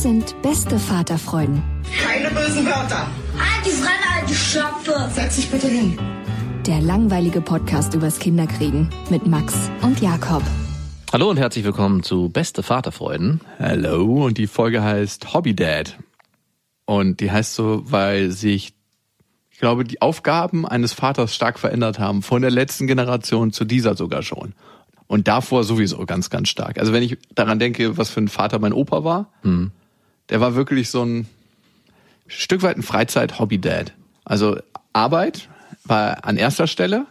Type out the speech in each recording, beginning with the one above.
Das sind beste Vaterfreuden. Keine bösen Wörter. Die Fremde, alte Schöpfe! Setz dich bitte hin. Der langweilige Podcast übers Kinderkriegen mit Max und Jakob. Hallo und herzlich willkommen zu Beste Vaterfreuden. Hallo und die Folge heißt Hobby Dad. Und die heißt so, weil sich, ich glaube, die Aufgaben eines Vaters stark verändert haben. Von der letzten Generation zu dieser sogar schon. Und davor sowieso ganz, ganz stark. Also wenn ich daran denke, was für ein Vater mein Opa war, der war wirklich so ein Stück weit ein Freizeit-Hobby-Dad. Also Arbeit war an erster Stelle,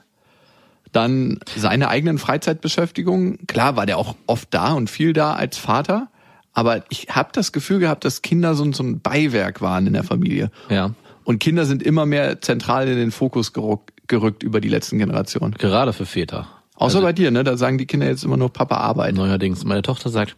dann seine eigenen Freizeitbeschäftigungen. Klar war der auch oft da und viel da als Vater, aber ich habe das Gefühl gehabt, dass Kinder so, ein- so ein Beiwerk waren in der Familie. Ja, Und Kinder sind immer mehr zentral in den Fokus gerückt, gerückt über die letzten Generationen. gerade für Väter. Außer bei dir, ne? Da sagen die Kinder jetzt immer nur Papa Arbeit. Neuerdings, meine Tochter sagt,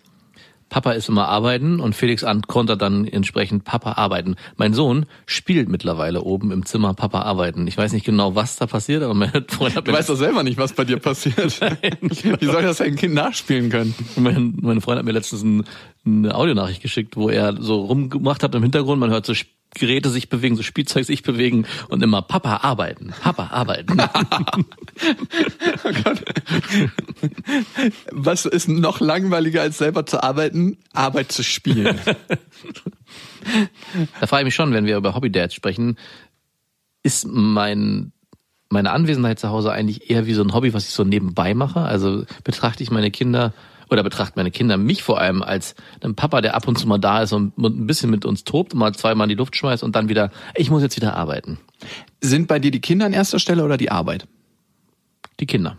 Papa ist immer arbeiten und Felix kontert dann entsprechend Papa arbeiten. Mein Sohn spielt mittlerweile oben im Zimmer Papa arbeiten. Ich weiß nicht genau, was da passiert, aber meine Freundin hat Du mir weißt doch selber nicht, was bei dir passiert. Wie soll das ein Kind nachspielen können? Mein, meine Freundin hat mir letztens ein, eine Audionachricht geschickt, wo er so rumgemacht hat im Hintergrund. Man hört so Geräte sich bewegen, so Spielzeug sich bewegen und immer Papa arbeiten, Papa arbeiten. Oh Gott. Was ist noch langweiliger als selber zu arbeiten? Arbeit zu spielen. da frage ich mich schon, wenn wir über Hobby-Dads sprechen, ist mein meine Anwesenheit zu Hause eigentlich eher wie so ein Hobby, was ich so nebenbei mache? Also betrachte ich meine Kinder oder betrachten meine Kinder mich vor allem als einen Papa, der ab und zu mal da ist und ein bisschen mit uns tobt, mal zweimal in die Luft schmeißt und dann wieder, ich muss jetzt wieder arbeiten. Sind bei dir die Kinder an erster Stelle oder die Arbeit? Die Kinder.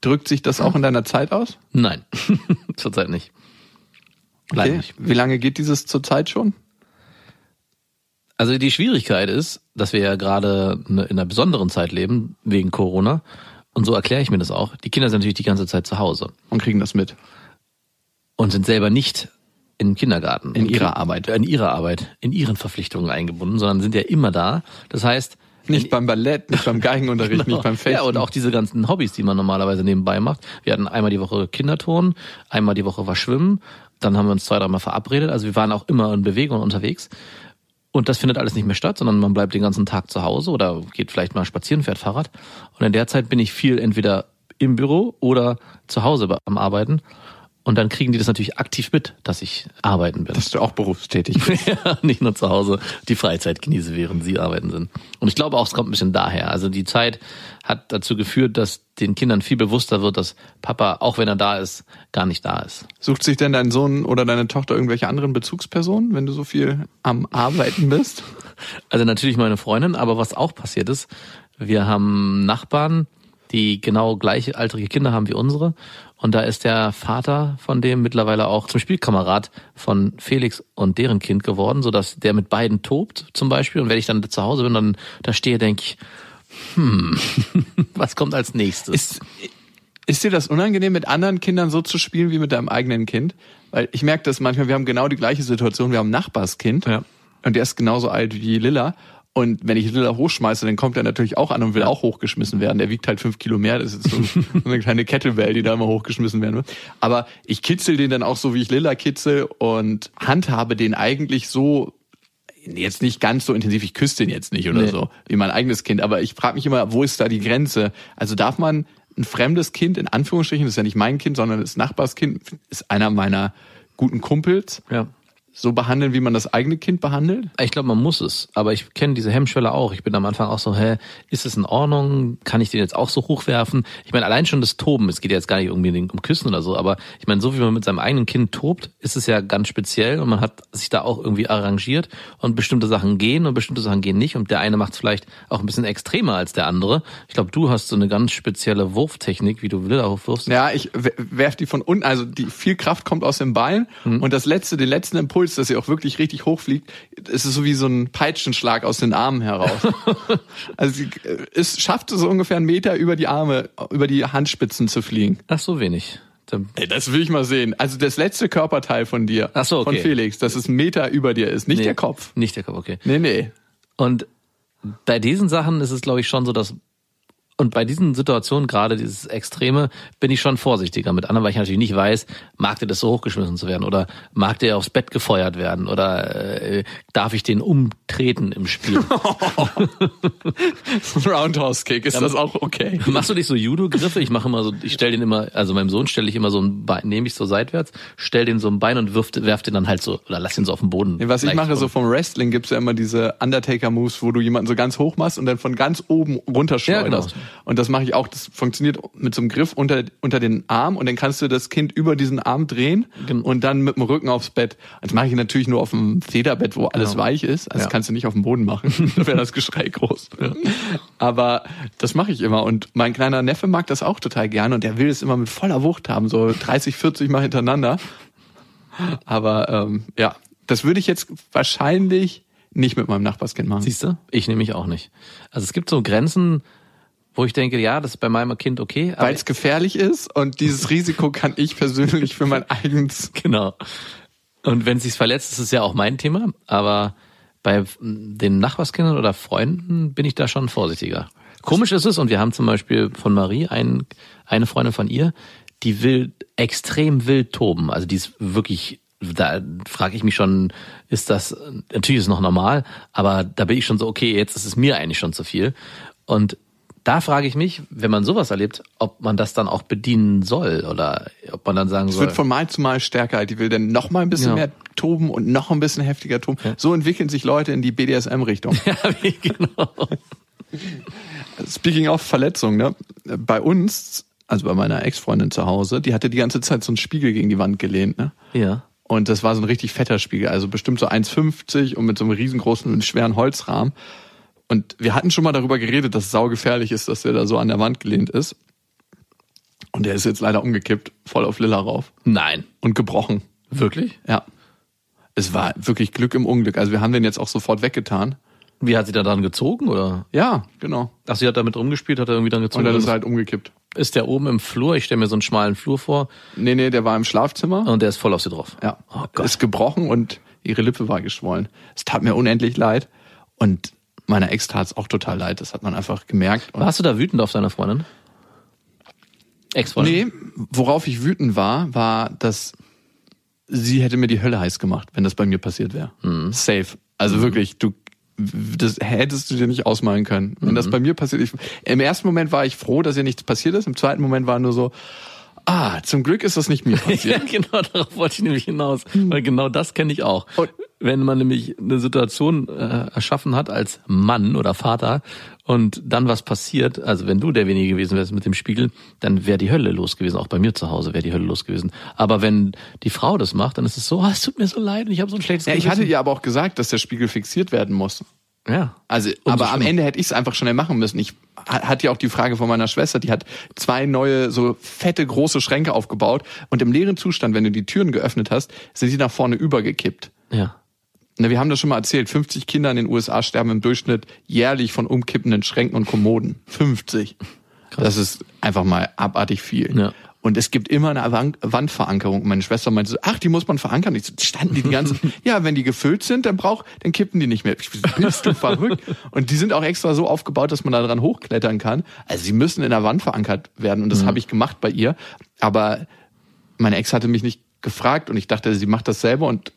Drückt sich das auch in deiner Zeit aus? Nein, zurzeit nicht. Leider Okay. nicht. Wie lange geht dieses zurzeit schon? Also die Schwierigkeit ist, dass wir ja gerade ne- in einer besonderen Zeit leben, wegen Corona. Und so erkläre ich mir das auch. Die Kinder sind natürlich die ganze Zeit zu Hause Und kriegen das mit. und sind selber nicht im Kindergarten. In ihrer Arbeit. In ihrer Arbeit, in ihren Verpflichtungen eingebunden, sondern sind ja immer da. Das heißt, Nicht beim Ballett, nicht beim Geigenunterricht, nicht beim Fechten. Ja, und auch diese ganzen Hobbys, die man normalerweise nebenbei macht. Wir hatten einmal die Woche Kinderturnen, einmal die Woche war Schwimmen, dann haben wir uns zwei, dreimal verabredet. Also wir waren auch immer in Bewegung unterwegs. Und das findet alles nicht mehr statt, sondern man bleibt den ganzen Tag zu Hause oder geht vielleicht mal spazieren, fährt Fahrrad. Und in der Zeit bin ich viel entweder im Büro oder zu Hause am Arbeiten. Und dann kriegen die das natürlich aktiv mit, dass ich arbeiten bin. dass du auch berufstätig bist. Ja, nicht nur zu Hause die Freizeit genieße, während sie arbeiten sind. Und ich glaube auch, es kommt ein bisschen daher. Also die Zeit hat dazu geführt, dass den Kindern viel bewusster wird, dass Papa, auch wenn er da ist, gar nicht da ist. Sucht sich denn dein Sohn oder deine Tochter irgendwelche anderen Bezugspersonen, wenn du so viel am Arbeiten bist? Also natürlich meine Freundin, aber was auch passiert ist, wir haben Nachbarn, die genau gleiche alterige Kinder haben wie unsere. Und da ist der Vater von dem mittlerweile auch zum Spielkamerad von Felix und deren Kind geworden, sodass der mit beiden tobt zum Beispiel. Und wenn ich dann zu Hause bin, dann da stehe, denke ich, hm, was kommt als nächstes? Ist, ist dir das unangenehm, mit anderen Kindern so zu spielen wie mit deinem eigenen Kind? Weil ich merke das manchmal, wir haben genau die gleiche Situation. Wir haben ein Nachbarskind Ja. und der ist genauso alt wie Lilla. Und wenn ich Lilla hochschmeiße, dann kommt er natürlich auch an und will auch hochgeschmissen werden. Der wiegt halt fünf Kilo mehr. Das ist so, eine kleine Kettlebell, die da immer hochgeschmissen werden wird. Aber ich kitzel den dann auch so, wie ich Lilla kitzel und handhabe den eigentlich so, jetzt nicht ganz so intensiv, ich küsse den jetzt nicht oder Nee. so, wie mein eigenes Kind. Aber ich frage mich immer, wo ist da die Grenze? Also darf man ein fremdes Kind, in Anführungsstrichen, das ist ja nicht mein Kind, sondern das Nachbarskind, ist einer meiner guten Kumpels, Ja. So behandeln, wie man das eigene Kind behandelt? Ich glaube, man muss es. Aber ich kenne diese Hemmschwelle auch. Ich bin am Anfang auch so, hä, ist es in Ordnung? Kann ich den jetzt auch so hochwerfen? Ich meine, allein schon das Toben, es geht ja jetzt gar nicht irgendwie um Küssen oder so, aber ich meine, so wie man mit seinem eigenen Kind tobt, ist es ja ganz speziell und man hat sich da auch irgendwie arrangiert und bestimmte Sachen gehen und bestimmte Sachen gehen nicht und der eine macht es vielleicht auch ein bisschen extremer als der andere. Ich glaube, du hast so eine ganz spezielle Wurftechnik, wie du Wilder hochwirfst. Ja, ich werf die von unten, also die viel Kraft kommt aus dem Bein und das letzte, den letzten Impuls, dass sie auch wirklich richtig hochfliegt, ist es so wie so ein Peitschenschlag aus den Armen heraus. also sie, äh, es schafft es so ungefähr einen Meter über die Arme, über die Handspitzen zu fliegen. Ach, so wenig. Ey, das will ich mal sehen. Also das letzte Körperteil von dir, Ach so, okay. von Felix, dass es einen Meter über dir ist, nicht Nee, der Kopf. Nicht der Kopf, okay. Nee, nee. Und bei diesen Sachen ist es, glaube ich, schon so, dass und bei diesen Situationen, gerade dieses Extreme, bin ich schon vorsichtiger mit anderen, weil ich natürlich nicht weiß, mag der das so hochgeschmissen zu werden oder mag der aufs Bett gefeuert werden oder äh, darf ich den umtreten im Spiel? Roundhouse Kick, ist das auch okay? Machst du nicht so Judo-Griffe? Ich mache immer so, ich stell den immer, also meinem Sohn stelle ich immer so ein Bein, nehme ich so seitwärts, stell den so ein Bein und wirf, werf den dann halt so, oder lass ihn so auf den Boden. Nee, was ich mache, so vom Wrestling gibt's ja immer diese Undertaker-Moves, wo du jemanden so ganz hoch machst und dann von ganz oben runterschleuderst. Ja, genau. Und das mache ich auch. Das funktioniert mit so einem Griff unter, unter den Arm und dann kannst du das Kind über diesen Arm drehen Gen- und dann mit dem Rücken aufs Bett. Das mache ich natürlich nur auf dem Federbett, wo alles Genau. weich ist. Also Ja. das kannst du nicht auf dem Boden machen. da wäre das Geschrei groß. Aber das mache ich immer. Und mein kleiner Neffe mag das auch total gerne und der will es immer mit voller Wucht haben, so 30, 40 Mal hintereinander. Aber ähm, ja, das würde ich jetzt wahrscheinlich nicht mit meinem Nachbarskind machen. Siehst du? Ich nehme mich auch nicht. Also es gibt so Grenzen, wo ich denke, ja, das ist bei meinem Kind okay. Weil es gefährlich ist und dieses Risiko kann ich persönlich für mein eigenes. genau. Und wenn es sich verletzt, ist es ja auch mein Thema. Aber bei den Nachbarskindern oder Freunden bin ich da schon vorsichtiger. Komisch ist es, und wir haben zum Beispiel von Marie ein, eine Freundin von ihr, die will extrem wild toben. Also die ist wirklich, da frage ich mich schon, ist das, natürlich ist es noch normal, aber da bin ich schon so, okay, jetzt ist es mir eigentlich schon zu viel. Und da frage ich mich, wenn man sowas erlebt, ob man das dann auch bedienen soll oder ob man dann sagen Es soll. wird von Mal zu Mal stärker. Die will dann noch mal ein bisschen Ja. mehr toben und noch ein bisschen heftiger toben. So entwickeln sich Leute in die BDSM-Richtung. ja, genau. Speaking of Verletzung, ne? Bei uns, also bei meiner Ex-Freundin zu Hause, die hatte die ganze Zeit so einen Spiegel gegen die Wand gelehnt, ne? Ja. Und das war so ein richtig fetter Spiegel, also bestimmt so 1,50 und mit so einem riesengroßen, schweren Holzrahmen. Und wir hatten schon mal darüber geredet, dass es saugefährlich ist, dass der da so an der Wand gelehnt ist. Und der ist jetzt leider umgekippt, voll auf Lilla rauf Nein. und gebrochen. Wirklich? Ja. Es war wirklich Glück im Unglück. Also wir haben den jetzt auch sofort weggetan. Wie hat sie da dran gezogen oder? Ja, genau. Ach, sie hat damit rumgespielt, hat er irgendwie dann Und gezogen. dann ist er halt umgekippt. ist der oben im Flur? Ich stelle mir so einen schmalen Flur vor Nee, nee, der war im Schlafzimmer. und der ist voll auf sie drauf. Ja, Oh Gott. ist gebrochen und ihre Lippe war geschwollen. Es tat mir unendlich leid und meiner Ex tat es auch total leid. Das hat man einfach gemerkt. Und Warst du da wütend auf deine Freundin? Ex-Freundin? nee, worauf ich wütend war, war, dass sie hätte mir die Hölle heiß gemacht, wenn das bei mir passiert wäre. Mhm. Safe. Also wirklich, du das hättest du dir nicht ausmalen können. Wenn Mhm. das bei mir passiert, ich, im ersten Moment war ich froh, dass ihr nichts passiert ist. Im zweiten Moment war nur so, ah, zum Glück ist das nicht mir Ja, passiert. genau, darauf wollte ich nämlich hinaus. Weil genau das kenne ich auch. Und- Wenn man nämlich eine Situation äh, erschaffen hat als Mann oder Vater und dann was passiert, also wenn du derjenige gewesen wärst mit dem Spiegel, dann wäre die Hölle los gewesen. Auch bei mir zu Hause wäre die Hölle los gewesen. Aber wenn die Frau das macht, dann ist es so, ah, es tut mir so leid und ich habe so ein schlechtes ja, ich hatte ihr aber auch gesagt, dass der Spiegel fixiert werden muss. ja. Also, Umso aber am schlimmer. Ende hätte ich es einfach schnell machen müssen. Ich ha- hatte ja auch die Frage von meiner Schwester, die hat zwei neue, so fette, große Schränke aufgebaut und im leeren Zustand, wenn du die Türen geöffnet hast, sind die nach vorne übergekippt. Ja. Na, wir haben das schon mal erzählt. 50 Kinder in den USA sterben im Durchschnitt jährlich von umkippenden Schränken und Kommoden. 50. Das ist einfach mal abartig viel. Ja. Und es gibt immer eine Wand Wandverankerung. Meine Schwester meinte so, ach, die muss man verankern. Ich so, standen die die ganze, ja, wenn die gefüllt sind, dann braucht, dann kippen die nicht mehr. Bist du verrückt? Und die sind auch extra so aufgebaut, dass man da dran hochklettern kann. Also sie müssen in der Wand verankert werden. Und das habe ich gemacht bei ihr. Aber meine Ex hatte mich nicht gefragt und ich dachte, sie macht das selber und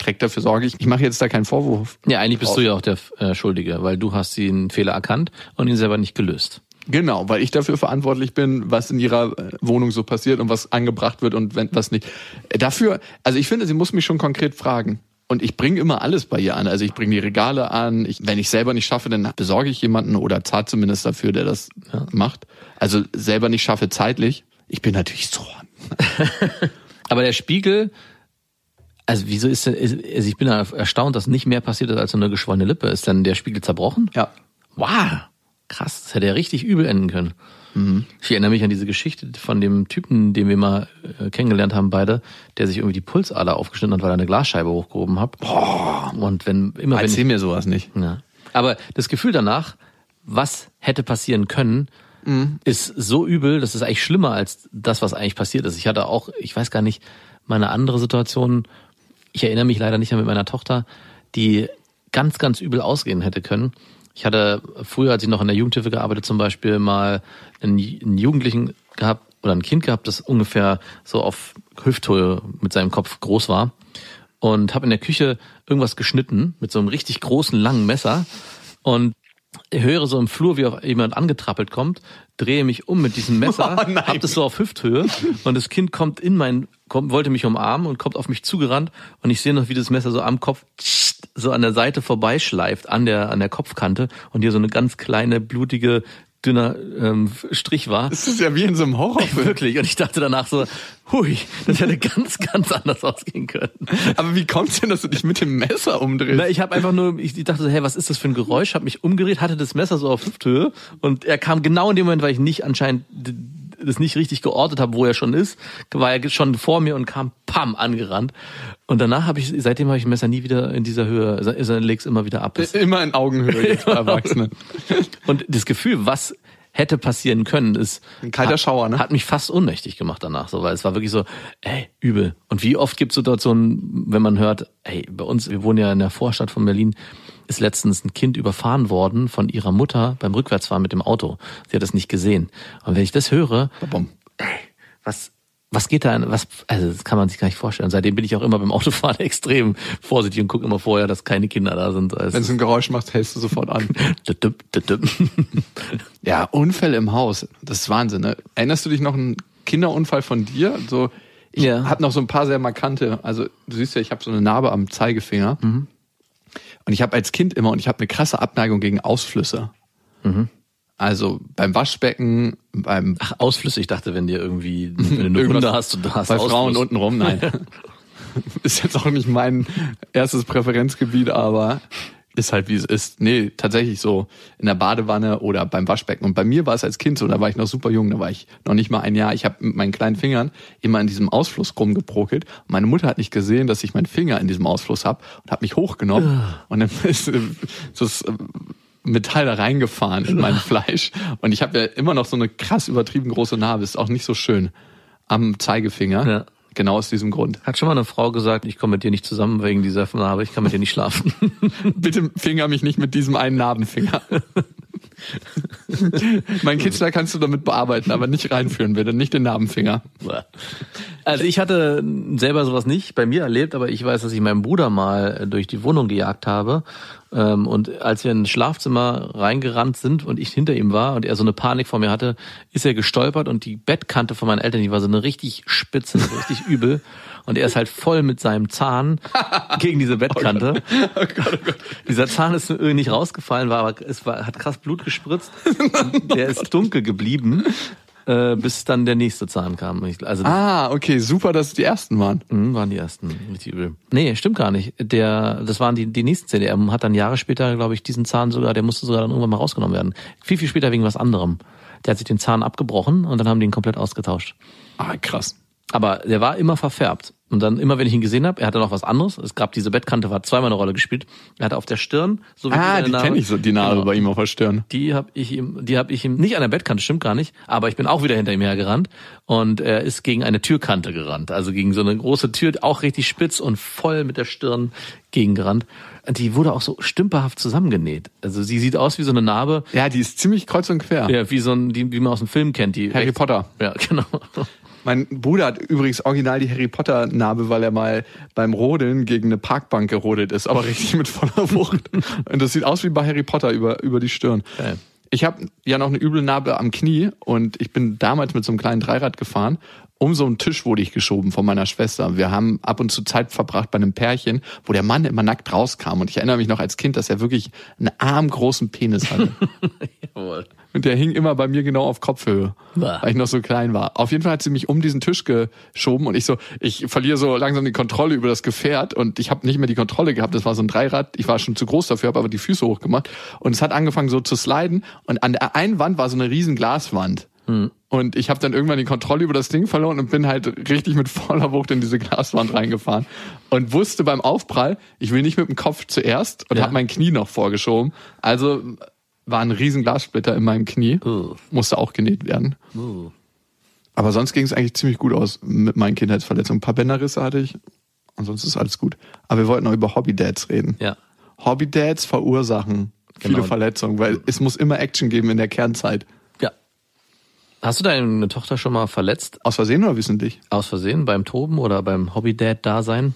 trägt dafür Sorge. Ich, ich mache jetzt da keinen Vorwurf. Ja, eigentlich bist du ja auch der äh, Schuldige, weil du hast den Fehler erkannt und ihn selber nicht gelöst. Genau, weil ich dafür verantwortlich bin, was in ihrer äh, Wohnung so passiert und was angebracht wird und wenn was nicht. Äh, Dafür, also ich finde, sie muss mich schon konkret fragen. Und ich bringe immer alles bei ihr an. Also ich bringe die Regale an. Ich, wenn ich selber nicht schaffe, dann besorge ich jemanden oder zahle zumindest dafür, der das macht. Also selber nicht schaffe zeitlich. Ich bin natürlich so. Aber der Spiegel, also wieso ist denn, also ich bin erstaunt, dass nicht mehr passiert ist als so eine geschwollene Lippe. Ist dann der Spiegel zerbrochen? Ja. Wow, krass, das hätte ja richtig übel enden können. Ich erinnere mich an diese Geschichte von dem Typen, den wir mal äh, kennengelernt haben, beide, der sich irgendwie die Pulsader aufgeschnitten hat, weil er eine Glasscheibe hochgehoben hat. Und wenn immer wenn Erzähl ich, mir sowas nicht. ja. Aber das Gefühl danach, was hätte passieren können, ist so übel, das ist eigentlich schlimmer als das, was eigentlich passiert ist. Ich hatte auch, ich weiß gar nicht, meine andere Situation, ich erinnere mich leider nicht mehr mit meiner Tochter, die ganz, ganz übel ausgehen hätte können. Ich hatte früher, als ich noch in der Jugendhilfe gearbeitet, zum Beispiel mal einen, einen Jugendlichen gehabt oder ein Kind gehabt, das ungefähr so auf Hüfthöhe mit seinem Kopf groß war und habe in der Küche irgendwas geschnitten mit so einem richtig großen langen Messer und höre so im Flur, wie auf jemand angetrappelt kommt, drehe mich um mit diesem Messer, Oh nein. hab das so auf Hüfthöhe und das Kind kommt in mein, kommt, wollte mich umarmen und kommt auf mich zugerannt und ich sehe noch, wie das Messer so am Kopf so an der Seite vorbeischleift, an der, an der Kopfkante und hier so eine ganz kleine, blutige, dünner ähm, Strich war. Das ist ja wie in so einem Horrorfilm. Wirklich. Und ich dachte danach so, hui, das hätte ganz, ganz anders ausgehen können. Aber wie kommt's denn, dass du dich mit dem Messer umdrehst? Na, ich habe einfach nur, ich dachte so, hey, was ist das für ein Geräusch? Habe mich umgedreht, hatte das Messer so auf Hüfthöhe und er kam genau in dem Moment, weil ich nicht anscheinend das nicht richtig geortet habe, wo er schon ist, war er schon vor mir und kam pam angerannt. Und danach habe ich, seitdem habe ich ein Messer nie wieder in dieser Höhe, also also leg's immer wieder ab. Das- Immer in Augenhöhe jetzt bei Erwachsenen. Und das Gefühl, was hätte passieren können, ist Ein kalter hat, Schauer, ne? Hat mich fast ohnmächtig gemacht danach, so, weil es war wirklich so, ey, übel. Und wie oft gibt es Situationen, wenn man hört, ey, bei uns, wir wohnen ja in der Vorstadt von Berlin, ist letztens ein Kind überfahren worden von ihrer Mutter beim Rückwärtsfahren mit dem Auto. Sie hat es nicht gesehen. Und wenn ich das höre, was was geht da, was, also das kann man sich gar nicht vorstellen. Seitdem bin ich auch immer beim Autofahren extrem vorsichtig und gucke immer vorher, dass keine Kinder da sind. Also, Wenn es ein Geräusch macht, hältst du sofort an. Ja, Unfälle im Haus. Das ist Wahnsinn. Ne? Erinnerst du dich noch einen Kinderunfall von dir? So, ich Ja. hab noch so ein paar sehr markante. Also du siehst ja, ich habe so eine Narbe am Zeigefinger. Mhm. Und ich habe als Kind immer und ich habe eine krasse Abneigung gegen Ausflüsse. Mhm. Also beim Waschbecken, beim Ach, Ausflüsse, ich dachte, wenn dir irgendwie, wenn du eine Wunde hast und du hast bei Frauen Ausfluss. untenrum, nein. ist jetzt auch nicht mein erstes Präferenzgebiet, aber ist halt wie es ist. Nee, tatsächlich so in der Badewanne oder beim Waschbecken. Und bei mir war es als Kind so, da war ich noch super jung, da war ich noch nicht mal ein Jahr. Ich habe mit meinen kleinen Fingern immer in diesem Ausfluss rumgebrokelt. Meine Mutter hat nicht gesehen, dass ich meinen Finger in diesem Ausfluss habe und hat mich hochgenommen. Und dann ist äh, das äh, Metall da reingefahren in mein Fleisch. Und ich habe ja immer noch so eine krass übertrieben große Narbe. Ist auch nicht so schön am Zeigefinger. Ja. Genau aus diesem Grund. Hat schon mal eine Frau gesagt, ich komme mit dir nicht zusammen wegen dieser Narbe, ich kann mit dir nicht schlafen. Bitte finger mich nicht mit diesem einen Narbenfinger. mein Kitzler kannst du damit bearbeiten, aber nicht reinführen, bitte. Nicht den Narbenfinger. Also ich hatte selber sowas nicht bei mir erlebt, aber ich weiß, dass ich meinen Bruder mal durch die Wohnung gejagt habe. Ähm, Und als wir ins Schlafzimmer reingerannt sind und ich hinter ihm war und er so eine Panik vor mir hatte, ist er gestolpert und die Bettkante von meinen Eltern, die war so eine richtig spitze, richtig übel. Und er ist halt voll mit seinem Zahn gegen diese Bettkante. Dieser Zahn ist irgendwie nicht rausgefallen, war aber es war, hat krass Blut gespritzt. Und der ist dunkel geblieben, äh, bis dann der nächste Zahn kam. Also Ah, okay, super, dass es die ersten waren. Mhm, waren die ersten, richtig übel. Nee, stimmt gar nicht. Der, das waren die, die nächsten Zähne. Er hat dann Jahre später, glaube ich, diesen Zahn sogar, der musste sogar dann irgendwann mal rausgenommen werden. Viel, viel später wegen was anderem. Der hat sich den Zahn abgebrochen und dann haben die ihn komplett ausgetauscht. Ah, krass. Aber der war immer verfärbt. Und dann immer, wenn ich ihn gesehen habe, er hatte noch was anderes. Es gab diese Bettkante, war zweimal eine Rolle gespielt. Er hatte auf der Stirn, so wie Ah, die kenne ich so, die Narbe Genau. bei ihm auf der Stirn. Die habe ich ihm, die habe ich ihm nicht an der Bettkante, stimmt gar nicht, aber ich bin auch wieder hinter ihm hergerannt und er ist gegen eine Türkante gerannt, also gegen so eine große Tür, auch richtig spitz und voll mit der Stirn gegengerannt. Und die wurde auch so stümperhaft zusammengenäht. Also sie sieht aus wie so eine Narbe, Ja, die ist ziemlich kreuz und quer. ja, wie so ein, die, wie man aus dem Film kennt, die Harry Potter. Ja, genau. Mein Bruder hat übrigens original die Harry Potter Narbe, weil er mal beim Rodeln gegen eine Parkbank gerodelt ist, aber richtig mit voller Wucht. Und das sieht aus wie bei Harry Potter über, über die Stirn. Geil. Ich habe ja noch eine üble Narbe am Knie und ich bin damals mit so einem kleinen Dreirad gefahren. Um so einen Tisch wurde ich geschoben von meiner Schwester. Wir haben ab und zu Zeit verbracht bei einem Pärchen, wo der Mann immer nackt rauskam. Und ich erinnere mich noch als Kind, dass er wirklich einen armgroßen Penis hatte. Jawohl. Und der hing immer bei mir genau auf Kopfhöhe, Bah. weil ich noch so klein war. Auf jeden Fall hat sie mich um diesen Tisch geschoben und ich so, ich verliere so langsam die Kontrolle über das Gefährt und ich habe nicht mehr die Kontrolle gehabt. Das war so ein Dreirad. Ich war schon zu groß dafür, habe aber die Füße hochgemacht und es hat angefangen so zu sliden und an der einen Wand war so eine riesen Glaswand. Und ich habe dann irgendwann die Kontrolle über das Ding verloren und bin halt richtig mit voller Wucht in diese Glaswand reingefahren und wusste beim Aufprall, ich will nicht mit dem Kopf zuerst und Ja. habe mein Knie noch vorgeschoben. Also war ein riesen Glassplitter in meinem Knie, Uh. musste auch genäht werden. Uh. Aber sonst ging es eigentlich ziemlich gut aus mit meinen Kindheitsverletzungen. Ein paar Bänderrisse hatte ich, ansonsten ist alles gut. Aber wir wollten noch über Hobby-Dads reden. Ja. Hobby-Dads verursachen viele Genau. Verletzungen, weil es muss immer Action geben in der Kernzeit. Hast du deine Tochter schon mal verletzt? Aus Versehen oder wissentlich? Aus Versehen beim Toben oder beim Hobby-Dad-Dasein?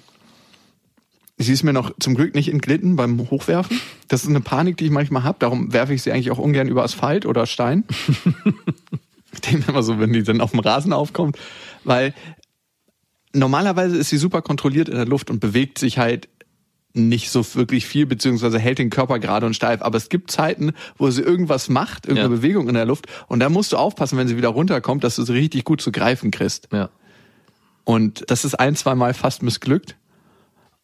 Sie ist mir noch zum Glück nicht entglitten beim Hochwerfen. Das ist eine Panik, die ich manchmal habe. Darum werfe ich sie eigentlich auch ungern über Asphalt oder Stein. ich denke immer so, wenn die dann auf dem Rasen aufkommt. Weil normalerweise ist sie super kontrolliert in der Luft und bewegt sich halt nicht so wirklich viel, beziehungsweise hält den Körper gerade und steif. Aber es gibt Zeiten, wo sie irgendwas macht, irgendeine Ja. Bewegung in der Luft. Und da musst du aufpassen, wenn sie wieder runterkommt, dass du sie richtig gut zu greifen kriegst. Ja. Und das ist ein, zwei Mal fast missglückt.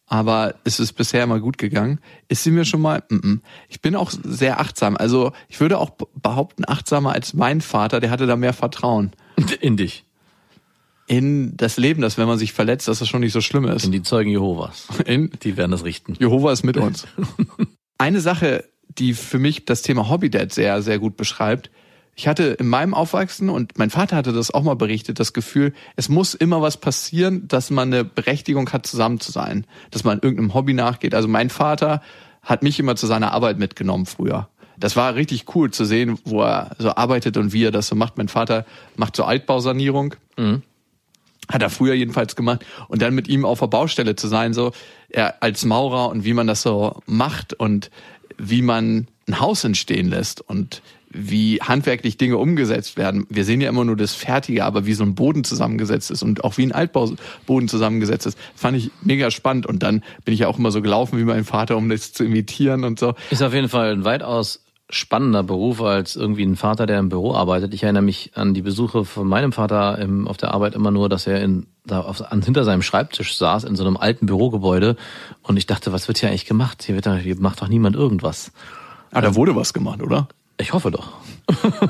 Aber es ist bisher immer gut gegangen. Ist sie mir schon mal? Mm -mm. Ich bin auch sehr achtsam. Also ich würde auch behaupten, achtsamer als mein Vater. Der hatte da mehr Vertrauen In dich. In das Leben, dass wenn man sich verletzt, dass das schon nicht so schlimm ist. In die Zeugen Jehovas. In Die werden das richten. Jehova ist mit uns. Eine Sache, die für mich das Thema Hobby-Dad sehr, sehr gut beschreibt. Ich hatte in meinem Aufwachsen, und mein Vater hatte das auch mal berichtet, das Gefühl, es muss immer was passieren, dass man eine Berechtigung hat, zusammen zu sein. Dass man irgendeinem Hobby nachgeht. Also mein Vater hat mich immer zu seiner Arbeit mitgenommen früher. Das war richtig cool zu sehen, wo er so arbeitet und wie er das so macht. Mein Vater macht so Altbausanierung hat er früher jedenfalls gemacht und dann mit ihm auf der Baustelle zu sein, so er als Maurer und wie man das so macht und wie man ein Haus entstehen lässt und wie handwerklich Dinge umgesetzt werden. Wir sehen ja immer nur das Fertige, aber wie so ein Boden zusammengesetzt ist und auch wie ein Altbauboden zusammengesetzt ist, fand ich mega spannend. Und dann bin ich ja auch immer so gelaufen wie mein Vater, um das zu imitieren und so. Ist auf jeden Fall ein weitaus spannender Beruf als irgendwie ein Vater, der im Büro arbeitet. Ich erinnere mich an die Besuche von meinem Vater im, auf der Arbeit immer nur, dass er in, da auf, an, hinter seinem Schreibtisch saß in so einem alten Bürogebäude und ich dachte, was wird hier eigentlich gemacht? Hier, wird, hier macht doch niemand irgendwas. Ah, da wurde was gemacht, oder? Ich hoffe doch.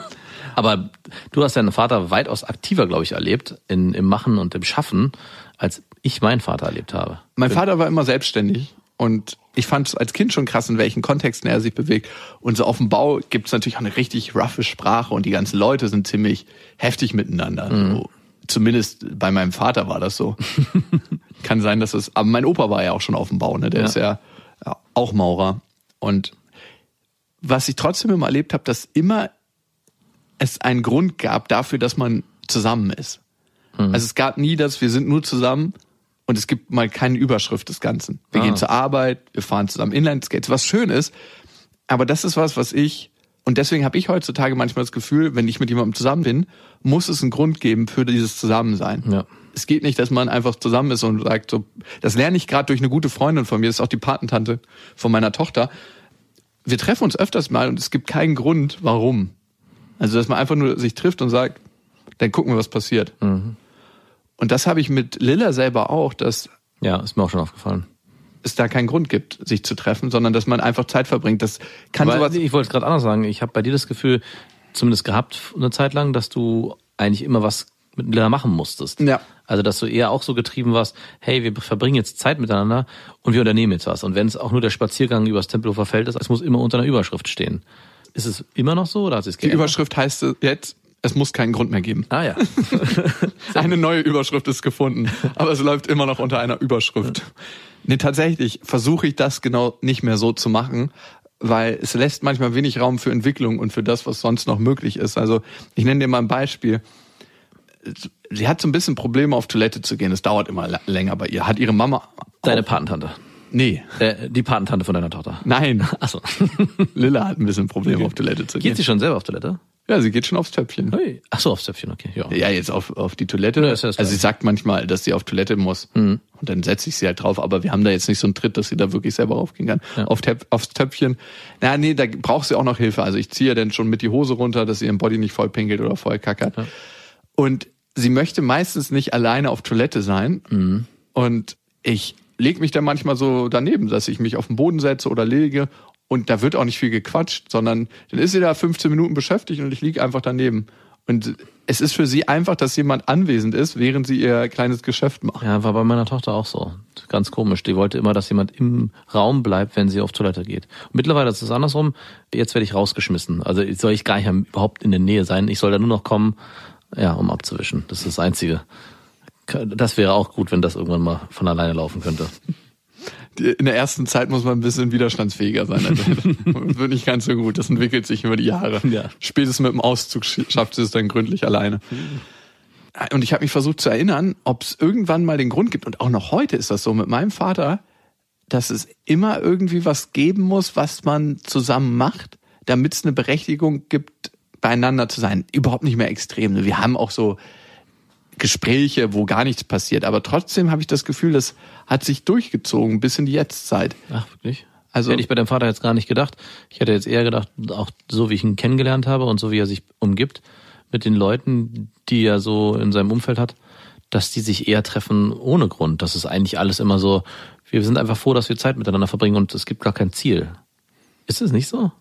Aber du hast deinen Vater weitaus aktiver, glaube ich, erlebt in, im Machen und im Schaffen, als ich meinen Vater erlebt habe. Mein Vater war immer selbstständig und ich fand es als Kind schon krass, in welchen Kontexten er sich bewegt. Und so auf dem Bau gibt es natürlich auch eine richtig roughe Sprache und die ganzen Leute sind ziemlich heftig miteinander. So, zumindest bei meinem Vater war das so. Kann sein, dass es. Aber mein Opa war ja auch schon auf dem Bau, ne? Der Ja. ist ja, ja auch Maurer. Und was ich trotzdem immer erlebt habe, dass immer es einen Grund gab dafür, dass man zusammen ist. Also es gab nie das, wir sind nur zusammen und es gibt mal keine Überschrift des Ganzen. Wir Ah. gehen zur Arbeit, wir fahren zusammen Inlineskates, was schön ist. Aber das ist was, was ich, und deswegen habe ich heutzutage manchmal das Gefühl, wenn ich mit jemandem zusammen bin, muss es einen Grund geben für dieses Zusammensein. Ja. Es geht nicht, dass man einfach zusammen ist und sagt so, das lerne ich gerade durch eine gute Freundin von mir, das ist auch die Patentante von meiner Tochter. Wir treffen uns öfters mal und es gibt keinen Grund, warum. Also, dass man einfach nur sich trifft und sagt, dann gucken wir, was passiert. Und das habe ich mit Lilla selber auch, dass Ja, ist mir auch schon aufgefallen. es da keinen Grund gibt, sich zu treffen, sondern dass man einfach Zeit verbringt. Das kann Aber sowas. ich wollte es gerade anders sagen. Ich habe bei dir das Gefühl, zumindest gehabt eine Zeit lang, dass du eigentlich immer was mit Lilla machen musstest. Ja. Also dass du eher auch so getrieben warst, hey, wir verbringen jetzt Zeit miteinander und wir unternehmen jetzt was. Und wenn es auch nur der Spaziergang übers Tempelhofer Feld ist, es muss immer unter einer Überschrift stehen. Ist es immer noch so oder hat es Die geändert? Überschrift heißt jetzt, es muss keinen Grund mehr geben. Ah ja. Eine neue Überschrift ist gefunden, aber es läuft immer noch unter einer Überschrift. Nee, tatsächlich versuche ich das genau nicht mehr so zu machen, weil es lässt manchmal wenig Raum für Entwicklung und für das, was sonst noch möglich ist. Also ich nenne dir mal ein Beispiel. Sie hat so ein bisschen Probleme, auf Toilette zu gehen. Es dauert immer länger bei ihr. Hat ihre Mama Deine Patentante. Nee, Äh, die Patentante von deiner Tochter. nein. Achso. Lilla hat ein bisschen Probleme auf Toilette zu gehen. Geht sie schon selber auf Toilette? Ja, sie geht schon aufs Töpfchen. Hey. Achso, aufs Töpfchen, okay. Ja. Ja, jetzt auf, auf die Toilette. Ja, ja also sie sagt manchmal, dass sie auf Toilette muss. Und dann setze ich sie halt drauf. Aber wir haben da jetzt nicht so einen Tritt, dass sie da wirklich selber raufgehen kann. Auf Töp aufs Töpfchen. Na, nee, da braucht sie auch noch Hilfe. Also ich ziehe ja dann schon mit die Hose runter, dass sie ihren Body nicht voll pinkelt oder voll kackert. Und sie möchte meistens nicht alleine auf Toilette sein. Und ich leg mich dann manchmal so daneben, dass ich mich auf den Boden setze oder lege. Und da wird auch nicht viel gequatscht, sondern dann ist sie da 15 Minuten beschäftigt und ich liege einfach daneben. Und es ist für sie einfach, dass jemand anwesend ist, während sie ihr kleines Geschäft macht. Ja, war bei meiner Tochter auch so. Ganz komisch. Die wollte immer, dass jemand im Raum bleibt, wenn sie auf Toilette geht. Und mittlerweile ist es andersrum. Jetzt werde ich rausgeschmissen. Also soll ich gar nicht überhaupt in der Nähe sein. Ich soll da nur noch kommen, ja, um abzuwischen. Das ist das Einzige. Das wäre auch gut, wenn das irgendwann mal von alleine laufen könnte. In der ersten Zeit muss man ein bisschen widerstandsfähiger sein. Also, das wird nicht ganz so gut. Das entwickelt sich über die Jahre. Ja. Spätestens mit dem Auszug sch- schafft sie es dann gründlich alleine. Und ich habe mich versucht zu erinnern, ob es irgendwann mal den Grund gibt, und auch noch heute ist das so mit meinem Vater, dass es immer irgendwie was geben muss, was man zusammen macht, damit es eine Berechtigung gibt, beieinander zu sein. Überhaupt nicht mehr extrem. Wir haben auch so Gespräche, wo gar nichts passiert, aber trotzdem habe ich das Gefühl, das hat sich durchgezogen bis in die Jetztzeit. Ach, wirklich? Also- Hätte ich bei deinem Vater jetzt gar nicht gedacht. Ich hätte jetzt eher gedacht, auch so wie ich ihn kennengelernt habe und so wie er sich umgibt mit den Leuten, die er so in seinem Umfeld hat, dass die sich eher treffen ohne Grund. Das ist eigentlich alles immer so, wir sind einfach froh, dass wir Zeit miteinander verbringen und es gibt gar kein Ziel. Ist es nicht so?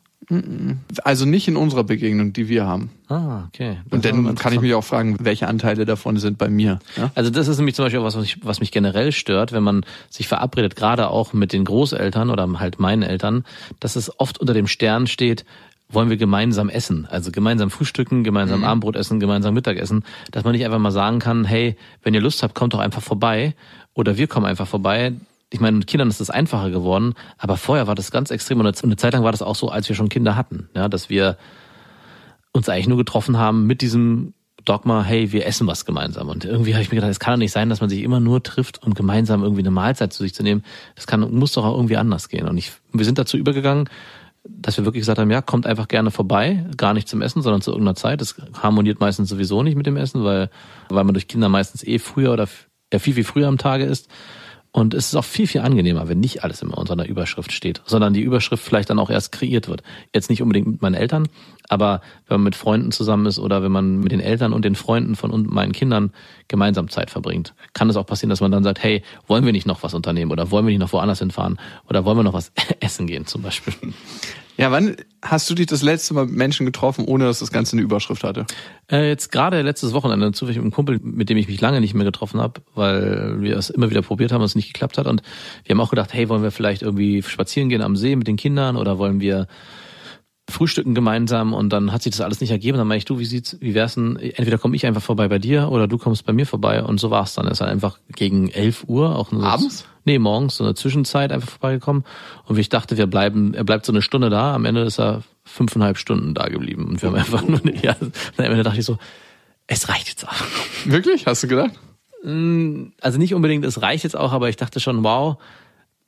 Also nicht in unserer Begegnung, die wir haben. Ah, okay. Das Und dann kann ich mich auch fragen, welche Anteile davon sind bei mir. Ja? Also das ist nämlich zum Beispiel auch was, was, ich, was mich generell stört, wenn man sich verabredet, gerade auch mit den Großeltern oder halt meinen Eltern, dass es oft unter dem Stern steht, wollen wir gemeinsam essen, also gemeinsam frühstücken, gemeinsam Abendbrot essen, gemeinsam Mittagessen, dass man nicht einfach mal sagen kann, hey, wenn ihr Lust habt, kommt doch einfach vorbei oder wir kommen einfach vorbei. Ich meine, mit Kindern ist das einfacher geworden, aber vorher war das ganz extrem und eine- Zeit lang war das auch so, als wir schon Kinder hatten, ja, dass wir uns eigentlich nur getroffen haben mit diesem Dogma, hey, wir essen was gemeinsam. Und irgendwie habe ich mir gedacht, es kann doch nicht sein, dass man sich immer nur trifft, um gemeinsam irgendwie eine Mahlzeit zu sich zu nehmen. Das kann, muss doch auch irgendwie anders gehen. Und ich, wir sind dazu übergegangen, dass wir wirklich gesagt haben, ja, kommt einfach gerne vorbei, gar nicht zum Essen, sondern zu irgendeiner Zeit. Das harmoniert meistens sowieso nicht mit dem Essen, weil, weil man durch Kinder meistens eh früher oder ja, viel, viel früher am Tage ist. Und es ist auch viel, viel angenehmer, wenn nicht alles immer unter einer Überschrift steht, sondern die Überschrift vielleicht dann auch erst kreiert wird. Jetzt nicht unbedingt mit meinen Eltern, aber wenn man mit Freunden zusammen ist oder wenn man mit den Eltern und den Freunden von meinen Kindern gemeinsam Zeit verbringt, kann es auch passieren, dass man dann sagt, hey, wollen wir nicht noch was unternehmen oder wollen wir nicht noch woanders hinfahren oder wollen wir noch was essen gehen zum Beispiel. Ja, wann hast du dich das letzte Mal mit Menschen getroffen, ohne dass das Ganze eine Überschrift hatte? Äh, jetzt gerade letztes Wochenende zufällig mit einem Kumpel, mit dem ich mich lange nicht mehr getroffen habe, weil wir es immer wieder probiert haben und es nicht geklappt hat. Und wir haben auch gedacht, hey, wollen wir vielleicht irgendwie spazieren gehen am See mit den Kindern oder wollen wir frühstücken gemeinsam und dann hat sich das alles nicht ergeben. Dann meine ich, du, wie sieht's, wie wär's denn, entweder komme ich einfach vorbei bei dir oder du kommst bei mir vorbei und so war's dann. Er ist halt einfach gegen 11 Uhr, auch nur Abends? Nee, morgens, so eine Zwischenzeit einfach vorbeigekommen. Und wie ich dachte, wir bleiben, er bleibt so eine Stunde da, am Ende ist er fünfeinhalb Stunden da geblieben. Und wir haben einfach nur, ja, am Ende dachte ich so, es reicht jetzt auch. Wirklich? Hast du gedacht? Also nicht unbedingt, es reicht jetzt auch, aber ich dachte schon, wow,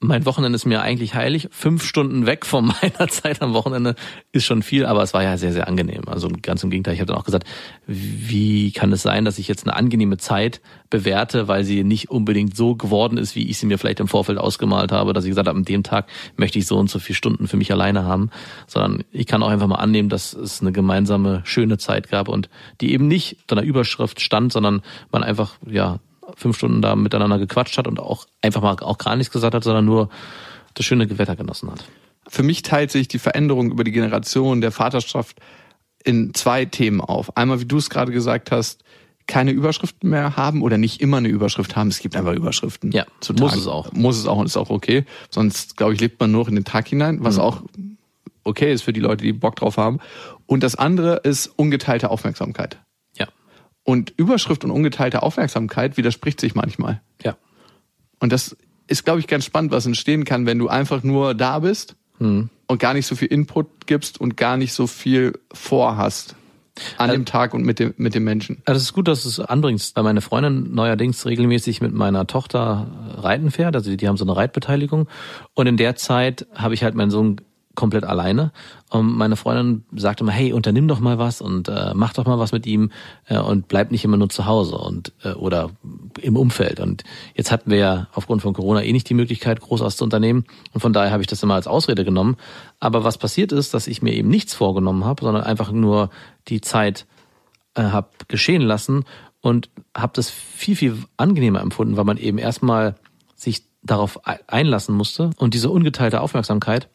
mein Wochenende ist mir eigentlich heilig. Fünf Stunden weg von meiner Zeit am Wochenende ist schon viel, aber es war ja sehr, sehr angenehm. Also ganz im Gegenteil, ich habe dann auch gesagt, wie kann es sein, dass ich jetzt eine angenehme Zeit bewerte, weil sie nicht unbedingt so geworden ist, wie ich sie mir vielleicht im Vorfeld ausgemalt habe, dass ich gesagt habe, an dem Tag möchte ich so und so viele Stunden für mich alleine haben, sondern ich kann auch einfach mal annehmen, dass es eine gemeinsame, schöne Zeit gab und die eben nicht unter einer Überschrift stand, sondern man einfach, ja, fünf Stunden da miteinander gequatscht hat und auch einfach mal auch gar nichts gesagt hat, sondern nur das schöne Gewitter genossen hat. Für mich teilt sich die Veränderung über die Generation der Vaterschaft in zwei Themen auf. Einmal, wie du es gerade gesagt hast, keine Überschriften mehr haben oder nicht immer eine Überschrift haben. Es gibt einfach Überschriften. Ja, muss es auch. Muss es auch und ist auch okay. Sonst, glaube ich, lebt man nur in den Tag hinein, was Mhm. auch okay ist für die Leute, die Bock drauf haben. Und das andere ist ungeteilte Aufmerksamkeit. Und Überschrift und ungeteilte Aufmerksamkeit widerspricht sich manchmal. Ja. Und das ist, glaube ich, ganz spannend, was entstehen kann, wenn du einfach nur da bist und gar nicht so viel Input gibst und gar nicht so viel vorhast. an dem Tag und mit dem, mit dem Menschen. Also es ist gut, dass du es anbringst, weil meine Freundin neuerdings regelmäßig mit meiner Tochter reiten fährt. Also die haben so eine Reitbeteiligung. Und in der Zeit habe ich halt meinen Sohn komplett alleine. Und meine Freundin sagte immer, hey, unternimm doch mal was und äh, mach doch mal was mit ihm äh, und bleib nicht immer nur zu Hause und äh, oder im Umfeld. Und jetzt hatten wir ja aufgrund von Corona eh nicht die Möglichkeit, groß was zu unternehmen. Und von daher habe ich das immer als Ausrede genommen. Aber was passiert ist, dass ich mir eben nichts vorgenommen habe, sondern einfach nur die Zeit äh, habe geschehen lassen und habe das viel, viel angenehmer empfunden, weil man eben erstmal sich darauf einlassen musste und diese ungeteilte Aufmerksamkeit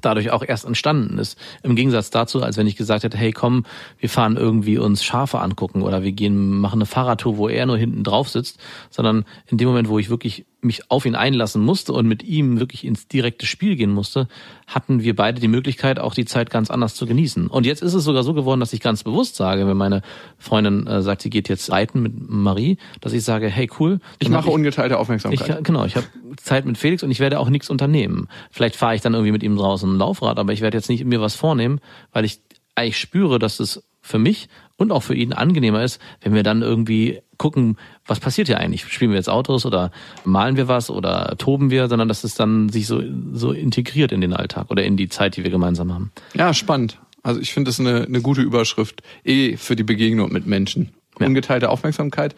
dadurch auch erst entstanden ist. Im Gegensatz dazu, als wenn ich gesagt hätte, hey komm, wir fahren irgendwie uns Schafe angucken oder wir gehen, machen eine Fahrradtour, wo er nur hinten drauf sitzt, sondern in dem Moment, wo ich wirklich mich auf ihn einlassen musste und mit ihm wirklich ins direkte Spiel gehen musste, hatten wir beide die Möglichkeit, auch die Zeit ganz anders zu genießen. Und jetzt ist es sogar so geworden, dass ich ganz bewusst sage, wenn meine Freundin äh, sagt, sie geht jetzt reiten mit Marie, dass ich sage, hey cool. Ich mache ungeteilte Aufmerksamkeit. Ich, genau, ich habe Zeit mit Felix und ich werde auch nichts unternehmen. Vielleicht fahre ich dann irgendwie mit ihm draußen ein Laufrad, aber ich werde jetzt nicht mir was vornehmen, weil ich eigentlich spüre, dass es für mich und auch für ihn angenehmer ist, wenn wir dann irgendwie gucken, was passiert hier eigentlich? Spielen wir jetzt Autos oder malen wir was oder toben wir, sondern dass es dann sich so, so integriert in den Alltag oder in die Zeit, die wir gemeinsam haben. Ja, spannend. Also ich finde das eine, eine gute Überschrift, eh für die Begegnung mit Menschen. Ja. Ungeteilte Aufmerksamkeit.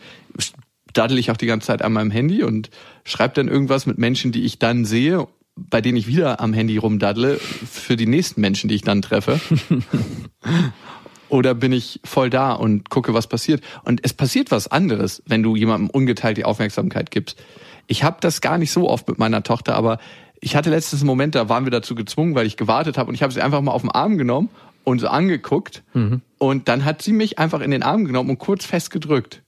Daddel ich auch die ganze Zeit an meinem Handy und schreibe dann irgendwas mit Menschen, die ich dann sehe, bei denen ich wieder am Handy rumdaddle, für die nächsten Menschen, die ich dann treffe. Oder bin ich voll da und gucke, was passiert? Und es passiert was anderes, wenn du jemandem ungeteilt die Aufmerksamkeit gibst. Ich habe das gar nicht so oft mit meiner Tochter, aber ich hatte letztens einen Moment, da waren wir dazu gezwungen, weil ich gewartet habe und ich habe sie einfach mal auf den Arm genommen und so angeguckt und dann hat sie mich einfach in den Arm genommen und kurz festgedrückt.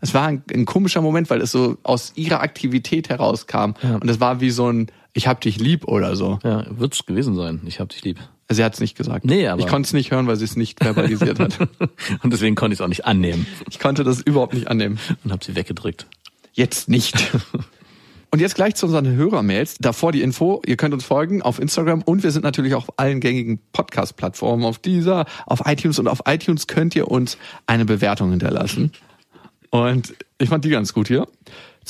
Es war ein, ein komischer Moment, weil es so aus ihrer Aktivität herauskam Ja. und es war wie so ein ich hab dich lieb oder so. Ja, wird's gewesen sein. Ich hab dich lieb. Sie hat es nicht gesagt. Nee, aber- ich konnte es nicht hören, weil sie es nicht verbalisiert hat. Und deswegen konnte ich es auch nicht annehmen Ich konnte das überhaupt nicht annehmen. und habe sie weggedrückt. Jetzt nicht. Und jetzt gleich zu unseren Hörermails. Davor die Info, ihr könnt uns folgen auf Instagram und wir sind natürlich auch auf allen gängigen Podcast-Plattformen, auf dieser, auf iTunes und auf iTunes könnt ihr uns eine Bewertung hinterlassen. Und ich fand die ganz gut hier.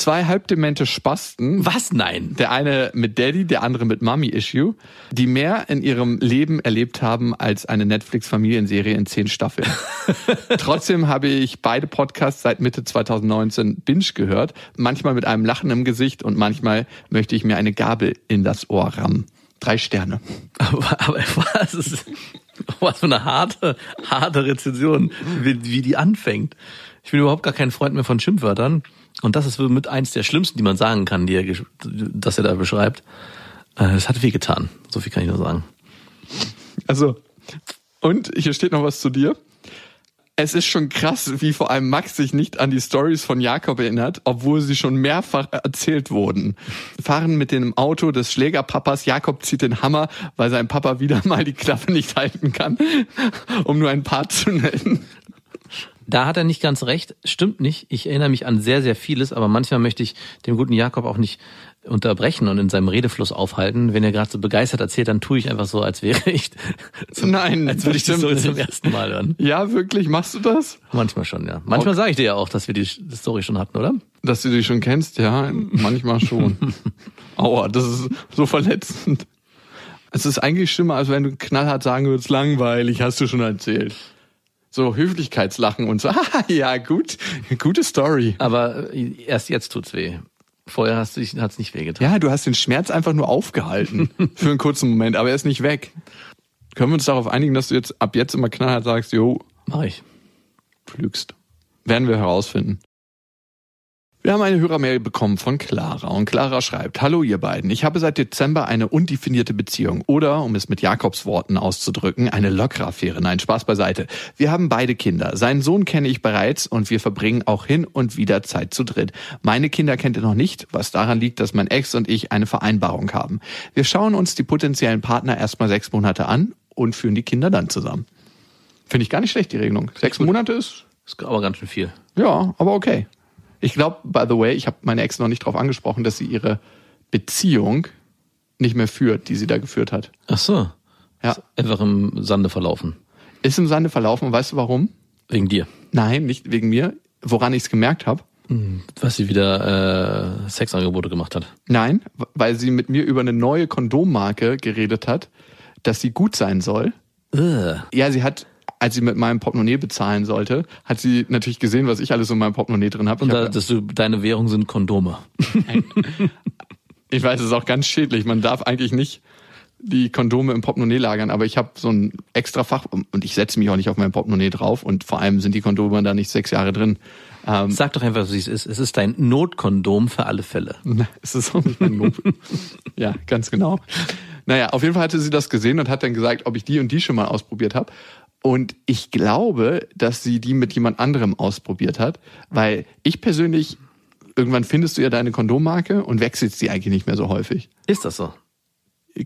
Zwei halbdemente Spasten. Was? Nein. Der eine mit Daddy, der andere mit Mommy-Issue, die mehr in ihrem Leben erlebt haben als eine Netflix-Familienserie in zehn Staffeln. Trotzdem habe ich beide Podcasts seit Mitte 2019 binge gehört, manchmal mit einem Lachen im Gesicht und manchmal möchte ich mir eine Gabel in das Ohr rammen. Drei Sterne. Aber, aber was ist, was für eine harte, harte Rezension, wie, wie die anfängt. Ich bin überhaupt gar kein Freund mehr von Schimpfwörtern. Und das ist mit eins der schlimmsten, die man sagen kann, die er, gesch- das er da beschreibt. Äh, Es hat wehgetan. So viel kann ich nur sagen. Also, und hier steht noch was zu dir. Es ist schon krass, wie vor allem Max sich nicht an die Stories von Jakob erinnert, obwohl sie schon mehrfach erzählt wurden. Fahren mit dem Auto des Schlägerpapas, Jakob zieht den Hammer, weil sein Papa wieder mal die Klappe nicht halten kann, um nur ein paar zu nennen. Da hat er nicht ganz recht. Stimmt nicht. Ich erinnere mich an sehr, sehr vieles, aber manchmal möchte ich dem guten Jakob auch nicht unterbrechen und in seinem Redefluss aufhalten. Wenn er gerade so begeistert erzählt, dann tue ich einfach so, als wäre ich zum, Nein, als würde ich das stimmt zum ersten Mal hören. Ja, wirklich, machst du das? Manchmal schon, ja. Manchmal sage ich dir ja auch, dass wir die die Story schon hatten, oder? Dass du die schon kennst, ja, manchmal schon. Aua, das ist so verletzend. Es ist eigentlich schlimmer, als wenn du knallhart sagen würdest, langweilig, hast du schon erzählt. So Höflichkeitslachen und so, ah, ja, gut, gute Story. Aber äh, erst jetzt tut's weh. Vorher hast du hat's nicht wehgetan. Ja, du hast den Schmerz einfach nur aufgehalten für einen kurzen Moment, aber er ist nicht weg. Können wir uns darauf einigen, dass du jetzt ab jetzt immer knallhart sagst, jo, Mach ich. du lügst. Werden wir herausfinden. Wir haben eine Hörermail bekommen von Clara und Clara schreibt, Hallo ihr beiden, ich habe seit Dezember eine undefinierte Beziehung oder, um es mit Jakobs Worten auszudrücken, eine lockere Affäre. Nein, Spaß beiseite. Wir haben beide Kinder. Seinen Sohn kenne ich bereits und wir verbringen auch hin und wieder Zeit zu dritt. Meine Kinder kennt er noch nicht, was daran liegt, dass mein Ex und ich eine Vereinbarung haben. Wir schauen uns die potenziellen Partner erstmal sechs Monate an und führen die Kinder dann zusammen. Finde ich gar nicht schlecht, die Regelung. Sechs Monate ist Ist aber ganz schön viel. ja, aber okay. Ich glaube, by the way, ich habe meine Ex noch nicht darauf angesprochen, dass sie ihre Beziehung nicht mehr führt, die sie da geführt hat. Ach so. Ja. Ist Einfach im Sande verlaufen. ist im Sande verlaufen und weißt du warum? Wegen dir. Nein, nicht wegen mir. Woran ich es gemerkt habe? Was sie wieder äh, Sexangebote gemacht hat. Nein, weil sie mit mir über eine neue Kondommarke geredet hat, dass sie gut sein soll. Ugh. Ja, sie hat, als sie mit meinem Portemonnaie bezahlen sollte, hat sie natürlich gesehen, was ich alles in meinem Portemonnaie drin habe. Und da, hab- dass du, deine Währung sind Kondome. ich weiß, es ist auch ganz schädlich. Man darf eigentlich nicht die Kondome im Portemonnaie lagern, aber ich habe so ein extra Fach und ich setze mich auch nicht auf mein Portemonnaie drauf und vor allem sind die Kondome da nicht sechs Jahre drin. Ähm, Sag doch einfach, wie es ist. Es ist dein Notkondom für alle Fälle. Es ist auch nicht mein Lob. ja, ganz genau. Naja, auf jeden Fall hatte sie das gesehen und hat dann gesagt, ob ich die und die schon mal ausprobiert habe. Und ich glaube, dass sie die mit jemand anderem ausprobiert hat, weil ich persönlich, irgendwann findest du ja deine Kondommarke und wechselst sie eigentlich nicht mehr so häufig. Ist das so?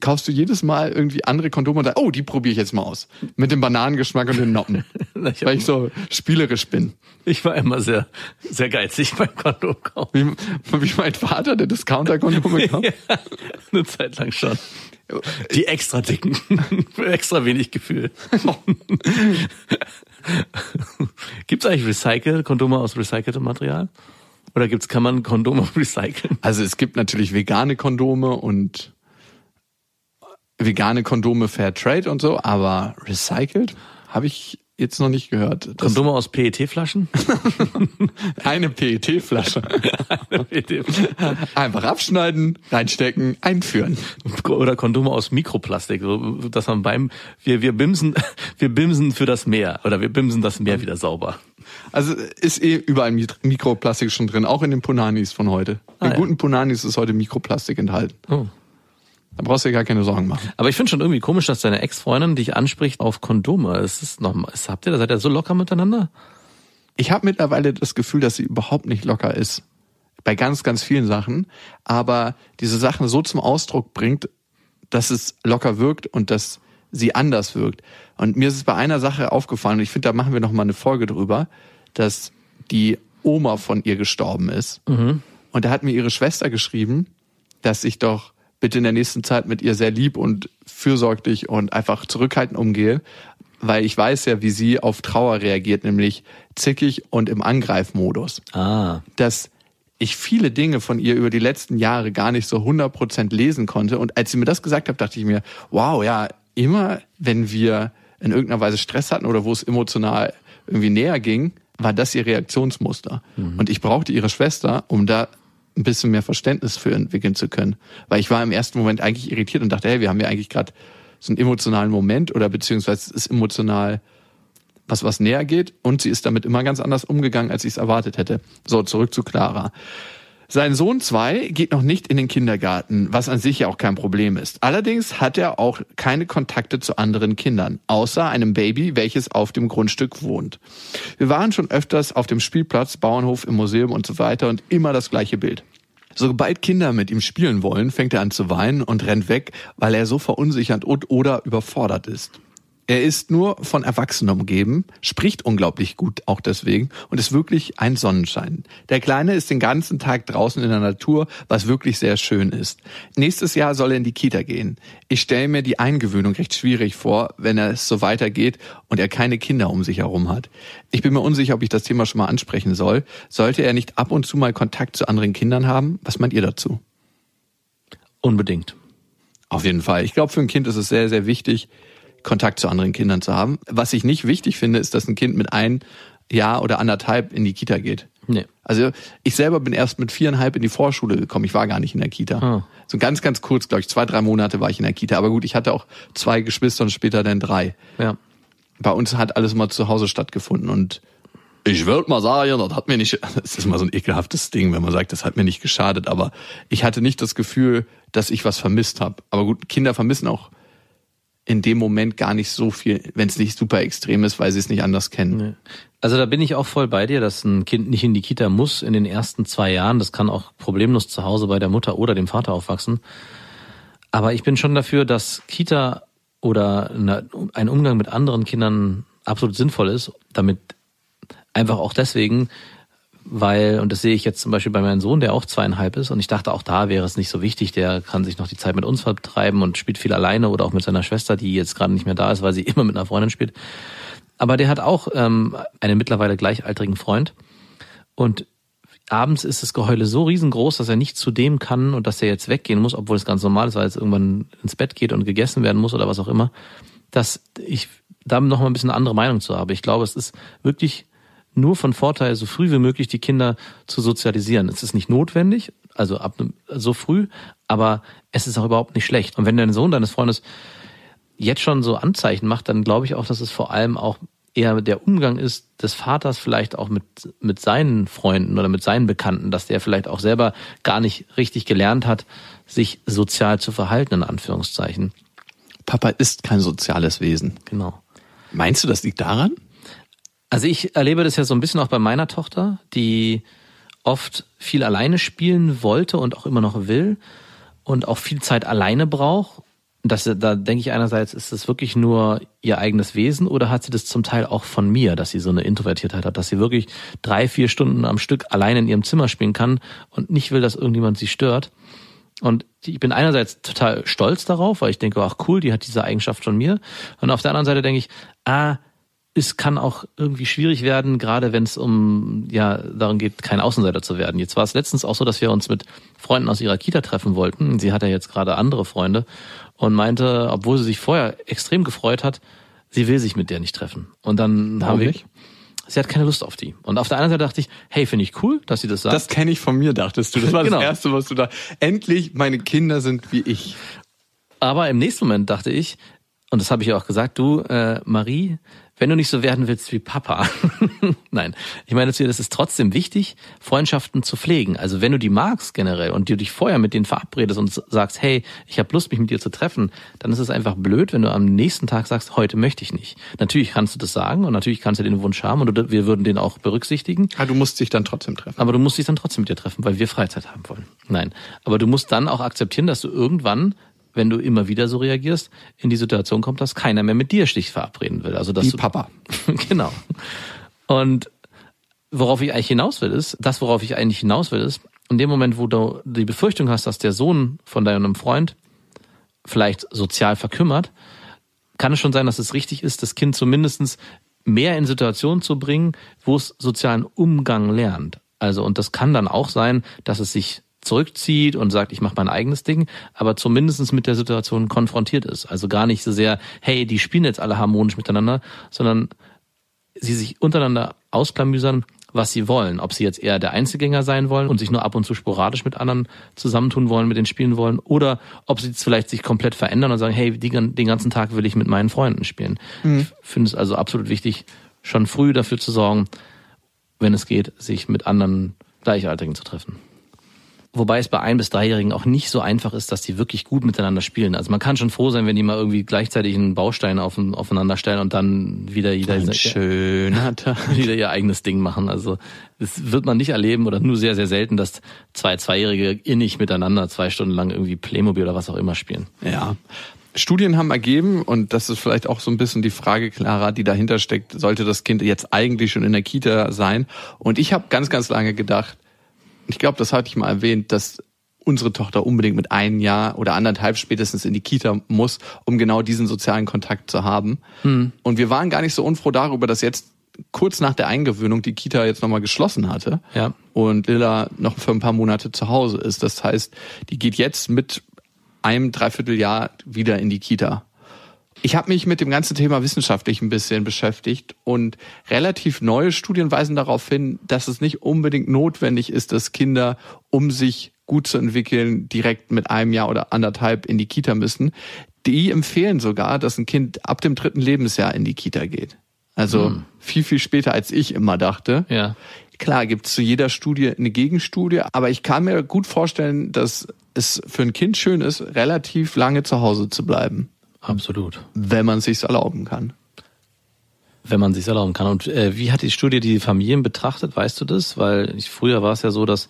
Kaufst du jedes Mal irgendwie andere Kondome und sagst, oh, die probiere ich jetzt mal aus. Mit dem Bananengeschmack und den Noppen. Ich, weil ich so spielerisch bin. ich war immer sehr, sehr geizig beim Kondomkauf. Wie, wie mein Vater, der Discounter-Kondome kauft. Ja, eine Zeit lang schon. Die extra dicken. Für extra wenig Gefühl. Gibt's eigentlich Recycle, Kondome aus recyceltem Material? Oder gibt's, kann man Kondome recyceln? Also es gibt natürlich vegane Kondome und vegane Kondome Fair Trade und so, aber recycelt habe ich jetzt noch nicht gehört. Das Kondome aus PET-Flaschen? eine PET-Flasche. Einfach abschneiden, reinstecken, einführen. Oder Kondome aus Mikroplastik, so, dass man beim, wir, wir bimsen, wir bimsen für das Meer. Oder wir bimsen das Meer wieder sauber. Also ist eh überall Mikroplastik schon drin, auch in den Punanis von heute. In Ah, ja. guten Punanis ist heute Mikroplastik enthalten. Oh. Da brauchst du dir gar keine Sorgen machen. Aber ich finde schon irgendwie komisch, dass deine Ex-Freundin dich anspricht auf Kondome. Es ist noch mal, es- habt ihr, da seid ihr so locker miteinander? Ich habe mittlerweile das Gefühl, dass sie überhaupt nicht locker ist. Bei ganz, ganz vielen Sachen. Aber diese Sachen so zum Ausdruck bringt, dass es locker wirkt und dass sie anders wirkt. Und mir ist es bei einer Sache aufgefallen, und ich finde, da machen wir noch mal eine Folge drüber, dass die Oma von ihr gestorben ist. Und da hat mir ihre Schwester geschrieben, dass ich doch bitte in der nächsten Zeit mit ihr sehr lieb und fürsorglich und einfach zurückhaltend umgehe, weil ich weiß ja, wie sie auf Trauer reagiert, nämlich zickig und im Angreifmodus. Ah. Dass ich viele Dinge von ihr über die letzten Jahre gar nicht so 100% lesen konnte. Und als sie mir das gesagt hat, dachte ich mir, wow, ja, immer wenn wir in irgendeiner Weise Stress hatten oder wo es emotional irgendwie näher ging, war das ihr Reaktionsmuster. Und ich brauchte ihre Schwester, um da ein bisschen mehr Verständnis für entwickeln zu können. Weil ich war im ersten Moment eigentlich irritiert und dachte, hey, wir haben ja eigentlich gerade so einen emotionalen Moment oder beziehungsweise ist emotional was was näher geht und sie ist damit immer ganz anders umgegangen, als ich es erwartet hätte. So, zurück zu Clara. Sein Sohn zwei geht noch nicht in den Kindergarten, was an sich ja auch kein Problem ist. Allerdings hat er auch keine Kontakte zu anderen Kindern, außer einem Baby, welches auf dem Grundstück wohnt. Wir waren schon öfters auf dem Spielplatz, Bauernhof, im Museum und so weiter und immer das gleiche Bild. Sobald Kinder mit ihm spielen wollen, fängt er an zu weinen und rennt weg, weil er so verunsichert und oder überfordert ist. Er ist nur von Erwachsenen umgeben, spricht unglaublich gut auch deswegen und ist wirklich ein Sonnenschein. Der Kleine ist den ganzen Tag draußen in der Natur, was wirklich sehr schön ist. Nächstes Jahr soll er in die Kita gehen. Ich stelle mir die Eingewöhnung recht schwierig vor, wenn er es so weitergeht und er keine Kinder um sich herum hat. Ich bin mir unsicher, ob ich das Thema schon mal ansprechen soll. Sollte er nicht ab und zu mal Kontakt zu anderen Kindern haben? Was meint ihr dazu? Unbedingt. Auf jeden Fall. Ich glaube, für ein Kind ist es sehr, sehr wichtig, Kontakt zu anderen Kindern zu haben. Was ich nicht wichtig finde, ist, dass ein Kind mit ein Jahr oder anderthalb in die Kita geht. Nee. Also ich selber bin erst mit viereinhalb in die Vorschule gekommen. Ich war gar nicht in der Kita. Ah. So ganz, ganz kurz, glaube ich, zwei, drei Monate war ich in der Kita. Aber gut, ich hatte auch zwei Geschwister und später dann drei. Ja. Bei uns hat alles mal zu Hause stattgefunden und ich würde mal sagen, das hat mir nicht, das ist immer so ein ekelhaftes Ding, wenn man sagt, das hat mir nicht geschadet, aber ich hatte nicht das Gefühl, dass ich was vermisst habe. Aber gut, Kinder vermissen auch in dem Moment gar nicht so viel, wenn es nicht super extrem ist, weil sie es nicht anders kennen. Also da bin ich auch voll bei dir, dass ein Kind nicht in die Kita muss in den ersten zwei Jahren. Das kann auch problemlos zu Hause bei der Mutter oder dem Vater aufwachsen. Aber ich bin schon dafür, dass Kita oder ein Umgang mit anderen Kindern absolut sinnvoll ist, damit einfach auch deswegen, weil, und das sehe ich jetzt zum Beispiel bei meinem Sohn, der auch zweieinhalb ist, und ich dachte, auch da wäre es nicht so wichtig, der kann sich noch die Zeit mit uns vertreiben und spielt viel alleine oder auch mit seiner Schwester, die jetzt gerade nicht mehr da ist, weil sie immer mit einer Freundin spielt. Aber der hat auch ähm, einen mittlerweile gleichaltrigen Freund. Und abends ist das Geheule so riesengroß, dass er nicht zu dem kann und dass er jetzt weggehen muss, obwohl es ganz normal ist, weil es irgendwann ins Bett geht und gegessen werden muss oder was auch immer, dass ich da noch mal ein bisschen eine andere Meinung zu habe. Ich glaube, es ist wirklich nur von Vorteil, so früh wie möglich die Kinder zu sozialisieren. Es ist nicht notwendig, also ab so früh, aber es ist auch überhaupt nicht schlecht. Und wenn dein Sohn deines Freundes jetzt schon so Anzeichen macht, dann glaube ich auch, dass es vor allem auch eher der Umgang ist des Vaters vielleicht auch mit, mit seinen Freunden oder mit seinen Bekannten, dass der vielleicht auch selber gar nicht richtig gelernt hat, sich sozial zu verhalten, in Anführungszeichen. Papa ist kein soziales Wesen. Genau. Meinst du, das liegt daran? Also ich erlebe das ja so ein bisschen auch bei meiner Tochter, die oft viel alleine spielen wollte und auch immer noch will und auch viel Zeit alleine braucht das, da denke ich einerseits, ist es wirklich nur ihr eigenes Wesen oder hat sie das zum Teil auch von mir, dass sie so eine Introvertiertheit hat, dass sie wirklich drei, vier Stunden am Stück alleine in ihrem Zimmer spielen kann und nicht will, dass irgendjemand sie stört. Und ich bin einerseits total stolz darauf, weil ich denke, ach cool, die hat diese Eigenschaft von mir. Und auf der anderen Seite denke ich, ah, es kann auch irgendwie schwierig werden, gerade wenn es um, ja, darum geht, kein Außenseiter zu werden. Jetzt war es letztens auch so, dass wir uns mit Freunden aus ihrer Kita treffen wollten. Sie hat ja jetzt gerade andere Freunde und meinte, obwohl sie sich vorher extrem gefreut hat, sie will sich mit der nicht treffen. Und dann Warum haben wir, nicht? sie hat keine Lust auf die. Und auf der anderen Seite dachte ich, hey, finde ich cool, dass sie das sagt. Das kenne ich von mir, dachtest du. Das war Genau. das Erste, was du da. Endlich, meine Kinder sind wie ich. Aber im nächsten Moment dachte ich, und das habe ich ja auch gesagt, du, äh, Marie, wenn du nicht so werden willst wie Papa. Nein, ich meine das ist trotzdem wichtig, Freundschaften zu pflegen. Also wenn du die magst generell und du dich vorher mit denen verabredest und sagst, hey, ich habe Lust, mich mit dir zu treffen, dann ist es einfach blöd, wenn du am nächsten Tag sagst, heute möchte ich nicht. Natürlich kannst du das sagen und natürlich kannst du den Wunsch haben und wir würden den auch berücksichtigen. Ah, du musst dich dann trotzdem treffen. Aber du musst dich dann trotzdem mit dir treffen, weil wir Freizeit haben wollen. Nein. Aber du musst dann auch akzeptieren, dass du irgendwann, wenn du immer wieder so reagierst, in die Situation kommst, dass keiner mehr mit dir sich verabreden will. Also dass Wie du, Papa. genau. Und worauf ich eigentlich hinaus will, ist, das, worauf ich eigentlich hinaus will, ist, in dem Moment, wo du die Befürchtung hast, dass der Sohn von deinem Freund vielleicht sozial verkümmert, kann es schon sein, dass es richtig ist, das Kind zumindestens mehr in Situationen zu bringen, wo es sozialen Umgang lernt. Also, und das kann dann auch sein, dass es sich zurückzieht und sagt, ich mache mein eigenes Ding, aber zumindestens mit der Situation konfrontiert ist. Also gar nicht so sehr, hey, die spielen jetzt alle harmonisch miteinander, sondern sie sich untereinander ausklamüsern, was sie wollen. Ob sie jetzt eher der Einzelgänger sein wollen und sich nur ab und zu sporadisch mit anderen zusammentun wollen, mit denen spielen wollen, oder ob sie jetzt vielleicht sich komplett verändern und sagen, hey, die, den ganzen Tag will ich mit meinen Freunden spielen. Ich finde es also absolut wichtig, schon früh dafür zu sorgen, wenn es geht, sich mit anderen Gleichaltrigen zu treffen. Wobei es bei ein- bis dreijährigen auch nicht so einfach ist, dass die wirklich gut miteinander spielen. Also man kann schon froh sein, wenn die mal irgendwie gleichzeitig einen Baustein auf, aufeinander stellen und dann wieder jeder, Ein schöner Tag. wieder ihr eigenes Ding machen. Also das wird man nicht erleben oder nur sehr, sehr selten, dass zwei Zweijährige innig miteinander zwei Stunden lang irgendwie Playmobil oder was auch immer spielen. Ja. Studien haben ergeben, und das ist vielleicht auch so ein bisschen die Frage, Clara, die dahinter steckt, sollte das Kind jetzt eigentlich schon in der Kita sein? Und ich habe ganz, ganz lange gedacht, ich glaube, das hatte ich mal erwähnt, dass unsere Tochter unbedingt mit einem Jahr oder anderthalb spätestens in die Kita muss, um genau diesen sozialen Kontakt zu haben. Und wir waren gar nicht so unfroh darüber, dass jetzt kurz nach der Eingewöhnung die Kita jetzt nochmal geschlossen hatte Ja. und Lilla noch für ein paar Monate zu Hause ist. Das heißt, die geht jetzt mit einem Dreivierteljahr wieder in die Kita. Ich habe mich mit dem ganzen Thema wissenschaftlich ein bisschen beschäftigt und relativ neue Studien weisen darauf hin, dass es nicht unbedingt notwendig ist, dass Kinder, um sich gut zu entwickeln, direkt mit einem Jahr oder anderthalb in die Kita müssen. Die empfehlen sogar, dass ein Kind ab dem dritten Lebensjahr in die Kita geht. Also viel, viel später, als ich immer dachte. Ja. Klar, gibt es zu jeder Studie eine Gegenstudie, aber ich kann mir gut vorstellen, dass es für ein Kind schön ist, relativ lange zu Hause zu bleiben, Absolut. wenn man es sich erlauben kann. Wenn man sich erlauben kann. Und äh, wie hat die Studie die Familien betrachtet, weißt du das? Weil ich, früher war es ja so, dass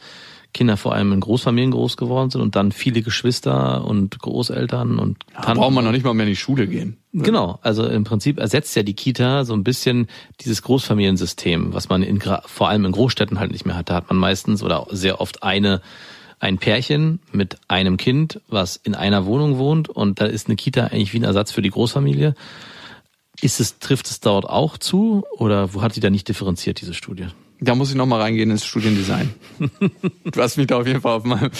Kinder vor allem in Großfamilien groß geworden sind und dann viele Geschwister und Großeltern und Da braucht man noch nicht mal mehr in die Schule gehen. Genau, also im Prinzip ersetzt ja die Kita so ein bisschen dieses Großfamiliensystem, was man in, vor allem in Großstädten halt nicht mehr hat. Da hat man meistens oder sehr oft eine ein Pärchen mit einem Kind, was in einer Wohnung wohnt und da ist eine Kita eigentlich wie ein Ersatz für die Großfamilie. Ist es, trifft es dort auch zu oder wo hat die da nicht differenziert, diese Studie? Da muss ich noch mal reingehen ins Studiendesign. du hast mich da auf jeden Fall auf, meinem,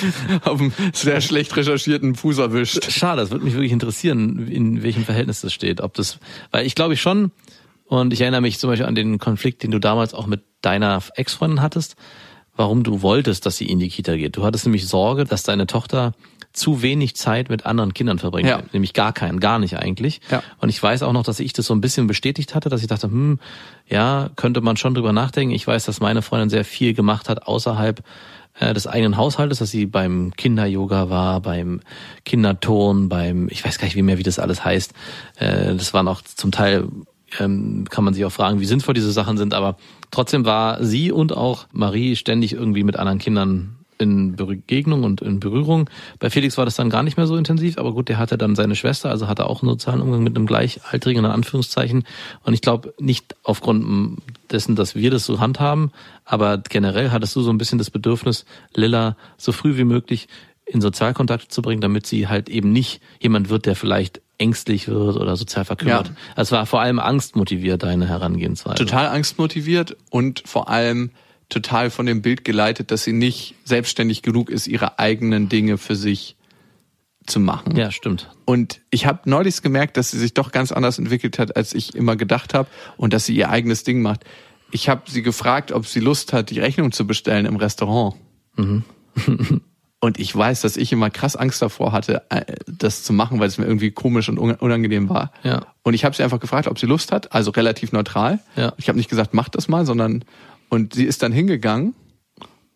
auf einem sehr schlecht recherchierten Fuß erwischt. Schade, das würde mich wirklich interessieren, in welchem Verhältnis das steht. Ob das, weil ich glaube ich schon, und ich erinnere mich zum Beispiel an den Konflikt, den du damals auch mit deiner Ex-Freundin hattest, warum du wolltest, dass sie in die Kita geht. Du hattest nämlich Sorge, dass deine Tochter zu wenig Zeit mit anderen Kindern verbringt. Ja. Nämlich gar keinen, gar nicht eigentlich. Ja. Und ich weiß auch noch, dass ich das so ein bisschen bestätigt hatte, dass ich dachte, hm, ja, könnte man schon drüber nachdenken. Ich weiß, dass meine Freundin sehr viel gemacht hat außerhalb äh, des eigenen Haushaltes, dass sie beim Kinder-Yoga war, beim Kinderton, beim, ich weiß gar nicht wie mehr, wie das alles heißt. Äh, das waren auch zum Teil, ähm, kann man sich auch fragen, wie sinnvoll diese Sachen sind, aber trotzdem war sie und auch Marie ständig irgendwie mit anderen Kindern in Begegnung und in Berührung. Bei Felix war das dann gar nicht mehr so intensiv, aber gut, der hatte dann seine Schwester, also hatte auch einen sozialen Umgang mit einem Gleichaltrigen, in Anführungszeichen. Und ich glaube nicht aufgrund dessen, dass wir das so handhaben, aber generell hattest du so ein bisschen das Bedürfnis, Lilla so früh wie möglich in Sozialkontakt zu bringen, damit sie halt eben nicht jemand wird, der vielleicht ängstlich wird oder sozial verkümmert. Ja. Es war vor allem angstmotiviert, deine Herangehensweise. Total angstmotiviert und vor allem total von dem Bild geleitet, dass sie nicht selbstständig genug ist, ihre eigenen Dinge für sich zu machen. Ja, stimmt. Und ich habe neulich gemerkt, dass sie sich doch ganz anders entwickelt hat, als ich immer gedacht habe und dass sie ihr eigenes Ding macht. Ich habe sie gefragt, ob sie Lust hat, die Rechnung zu bestellen im Restaurant. und ich weiß, dass ich immer krass Angst davor hatte, äh, das zu machen, weil es mir irgendwie komisch und un- unangenehm war. Ja. Und ich habe sie einfach gefragt, ob sie Lust hat, also relativ neutral. Ja. Ich habe nicht gesagt, mach das mal, sondern und sie ist dann hingegangen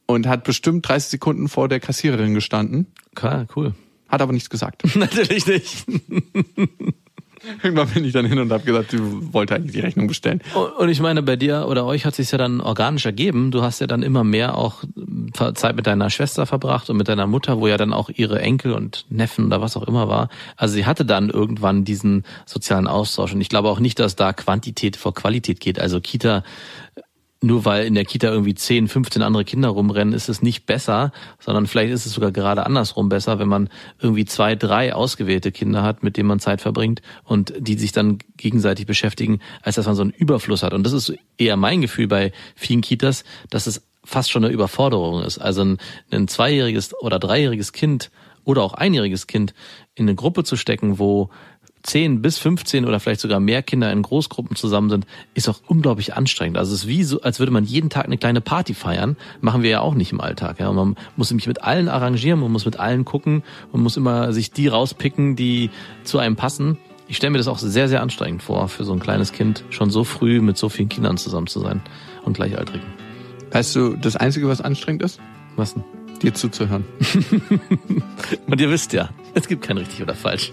und hat bestimmt 30 Sekunden vor der Kassiererin gestanden, Klar, cool. hat aber nichts gesagt. Natürlich nicht. Irgendwann bin ich dann hin und habe gesagt, sie wollte eigentlich die Rechnung bestellen. Und ich meine, bei dir oder euch hat sich ja dann organisch ergeben. Du hast ja dann immer mehr auch Zeit mit deiner Schwester verbracht und mit deiner Mutter, wo ja dann auch ihre Enkel und Neffen oder was auch immer war. Also sie hatte dann irgendwann diesen sozialen Austausch. Und ich glaube auch nicht, dass da Quantität vor Qualität geht. Also Kita nur weil in der Kita irgendwie 10, 15 andere Kinder rumrennen, ist es nicht besser, sondern vielleicht ist es sogar gerade andersrum besser, wenn man irgendwie zwei, drei ausgewählte Kinder hat, mit denen man Zeit verbringt und die sich dann gegenseitig beschäftigen, als dass man so einen Überfluss hat. Und das ist eher mein Gefühl bei vielen Kitas, dass es fast schon eine Überforderung ist. Also ein, ein zweijähriges oder dreijähriges Kind oder auch einjähriges Kind in eine Gruppe zu stecken, wo 10 bis 15 oder vielleicht sogar mehr Kinder in Großgruppen zusammen sind, ist auch unglaublich anstrengend. Also es ist wie so, als würde man jeden Tag eine kleine Party feiern. Machen wir ja auch nicht im Alltag. Ja. Man muss sich mit allen arrangieren, man muss mit allen gucken und muss immer sich die rauspicken, die zu einem passen. Ich stelle mir das auch sehr, sehr anstrengend vor, für so ein kleines Kind schon so früh mit so vielen Kindern zusammen zu sein und Gleichaltrigen. Weißt du, das Einzige, was anstrengend ist, Was denn? dir zuzuhören. Und ihr wisst ja, es gibt kein richtig oder falsch.